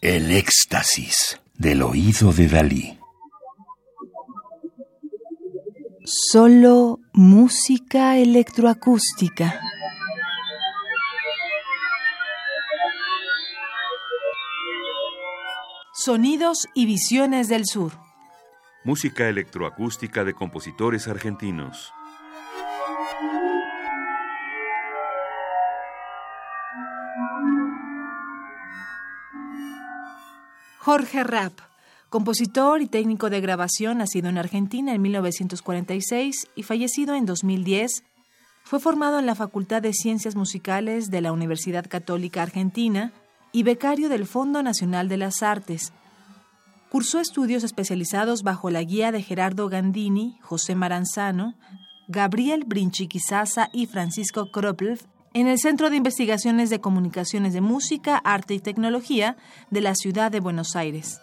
El éxtasis del oído de Dalí. Solo música electroacústica. Sonidos y visiones del sur. Música electroacústica de compositores argentinos. Jorge Rapp, compositor y técnico de grabación, nacido en Argentina en 1946 y fallecido en 2010, fue formado en la Facultad de Ciencias Musicales de la Universidad Católica Argentina y becario del Fondo Nacional de las Artes. Cursó estudios especializados bajo la guía de Gerardo Gandini, José Maranzano, Gabriel Brinchiquisasa y Francisco Kroplev en el Centro de Investigaciones de Comunicaciones de Música, Arte y Tecnología de la Ciudad de Buenos Aires.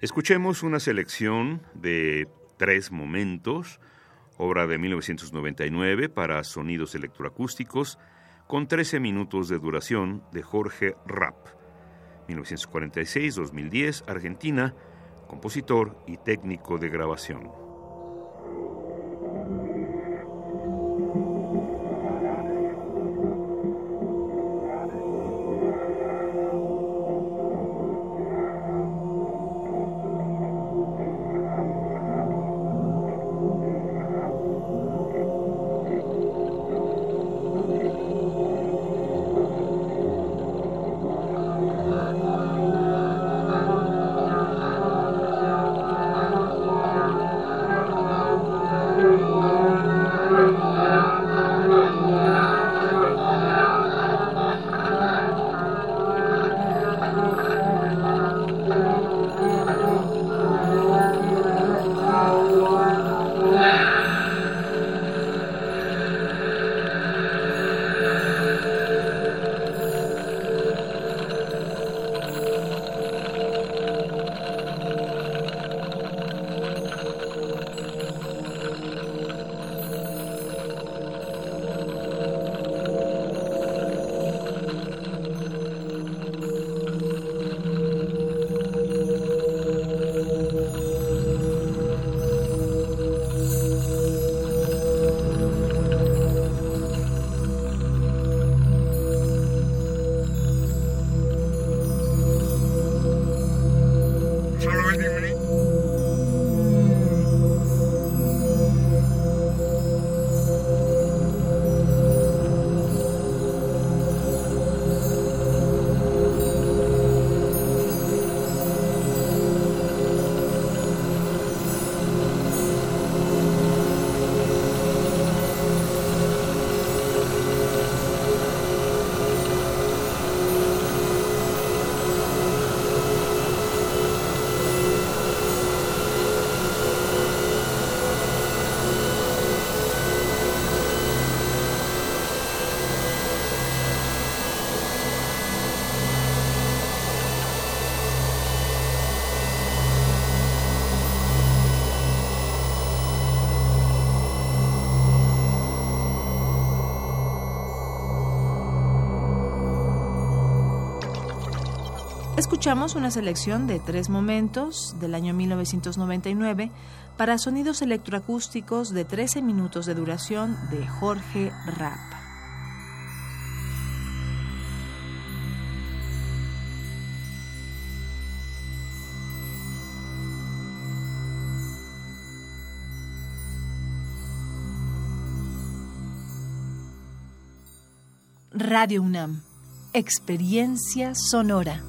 Escuchemos una selección de tres momentos, obra de 1999 para sonidos electroacústicos, con 13 minutos de duración de Jorge Rapp, 1946-2010, Argentina, compositor y técnico de grabación. Escuchamos una selección de tres momentos del año 1999 para sonidos electroacústicos de 13 minutos de duración de Jorge Rapp. Radio UNAM, experiencia sonora.